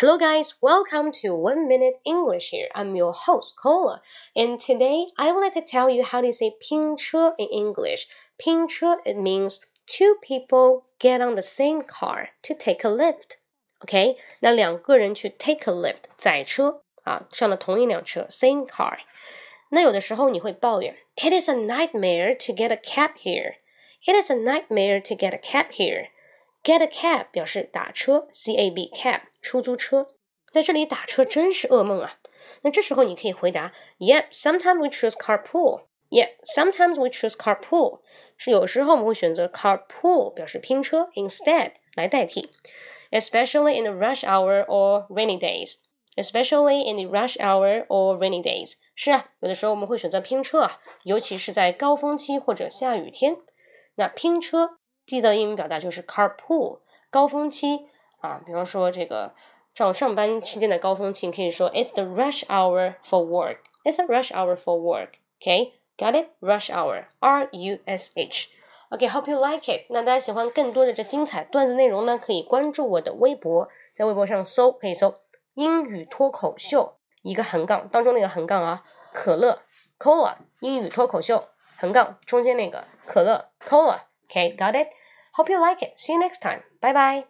Hello, guys. Welcome to One Minute English here. I'm your host, Cola. And today I would like to tell you how to say 拼车 in English. 拼车, it means two people get on the same car to take a lift. OK，那两个人去 take a lift 载车啊，上了同一辆车，same car。那有的时候你会抱怨，It is a nightmare to get a cab here. It is a nightmare to get a cab here. Get a cab 表示打车，C A B cab 出租车，在这里打车真是噩梦啊。那这时候你可以回答，Yep, sometimes we choose carpool. Yep, sometimes we choose carpool. 是有时候我们会选择 carpool 表示拼车，instead 来代替，especially in the rush hour or rainy days. Especially in the rush hour or rainy days. 是啊，有的时候我们会选择拼车啊，尤其是在高峰期或者下雨天。那拼车。 记得英语表达就是 carpool，高峰期啊，比方说这个上上班期间的高峰期，可以说 It's the rush hour for work. It's a rush hour for work. Okay, got it? Rush hour, R U S H. Okay, hope you like it. 那大家喜欢更多的这精彩段子内容呢，可以关注我的微博，在微博上搜，可以搜英语脱口秀一个横杠当中那个横杠啊，可乐 cola 英语脱口秀横杠中间那个可乐 cola。Okay, got it? Hope you like it. See you next time. Bye bye.